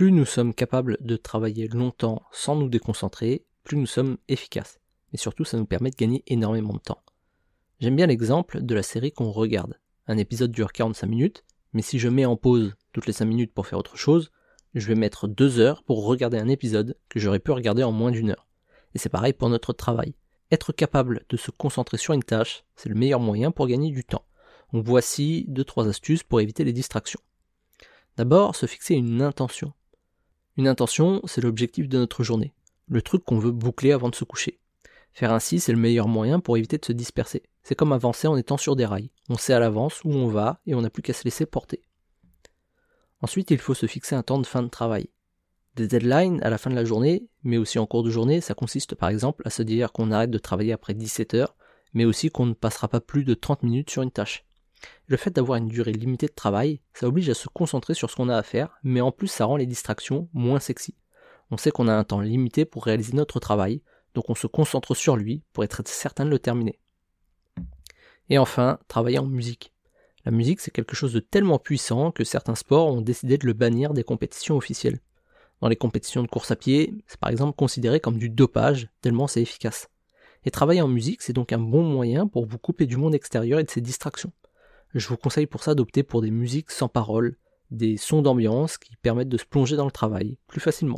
Plus nous sommes capables de travailler longtemps sans nous déconcentrer, plus nous sommes efficaces. Mais surtout, ça nous permet de gagner énormément de temps. J'aime bien l'exemple de la série qu'on regarde. Un épisode dure 45 minutes, mais si je mets en pause toutes les 5 minutes pour faire autre chose, je vais mettre 2 heures pour regarder un épisode que j'aurais pu regarder en moins d'une heure. Et c'est pareil pour notre travail. Être capable de se concentrer sur une tâche, c'est le meilleur moyen pour gagner du temps. Donc voici 2-3 astuces pour éviter les distractions. D'abord, se fixer une intention. Une intention, c'est l'objectif de notre journée, le truc qu'on veut boucler avant de se coucher. Faire ainsi, c'est le meilleur moyen pour éviter de se disperser. C'est comme avancer en étant sur des rails. On sait à l'avance où on va et on n'a plus qu'à se laisser porter. Ensuite, il faut se fixer un temps de fin de travail. Des deadlines à la fin de la journée, mais aussi en cours de journée, ça consiste par exemple à se dire qu'on arrête de travailler après 17 heures, mais aussi qu'on ne passera pas plus de 30 minutes sur une tâche. Le fait d'avoir une durée limitée de travail, ça oblige à se concentrer sur ce qu'on a à faire, mais en plus ça rend les distractions moins sexy. On sait qu'on a un temps limité pour réaliser notre travail, donc on se concentre sur lui pour être certain de le terminer. Et enfin, travailler en musique. La musique, c'est quelque chose de tellement puissant que certains sports ont décidé de le bannir des compétitions officielles. Dans les compétitions de course à pied, c'est par exemple considéré comme du dopage, tellement c'est efficace. Et travailler en musique, c'est donc un bon moyen pour vous couper du monde extérieur et de ses distractions. Je vous conseille pour ça d'opter pour des musiques sans paroles, des sons d'ambiance qui permettent de se plonger dans le travail plus facilement.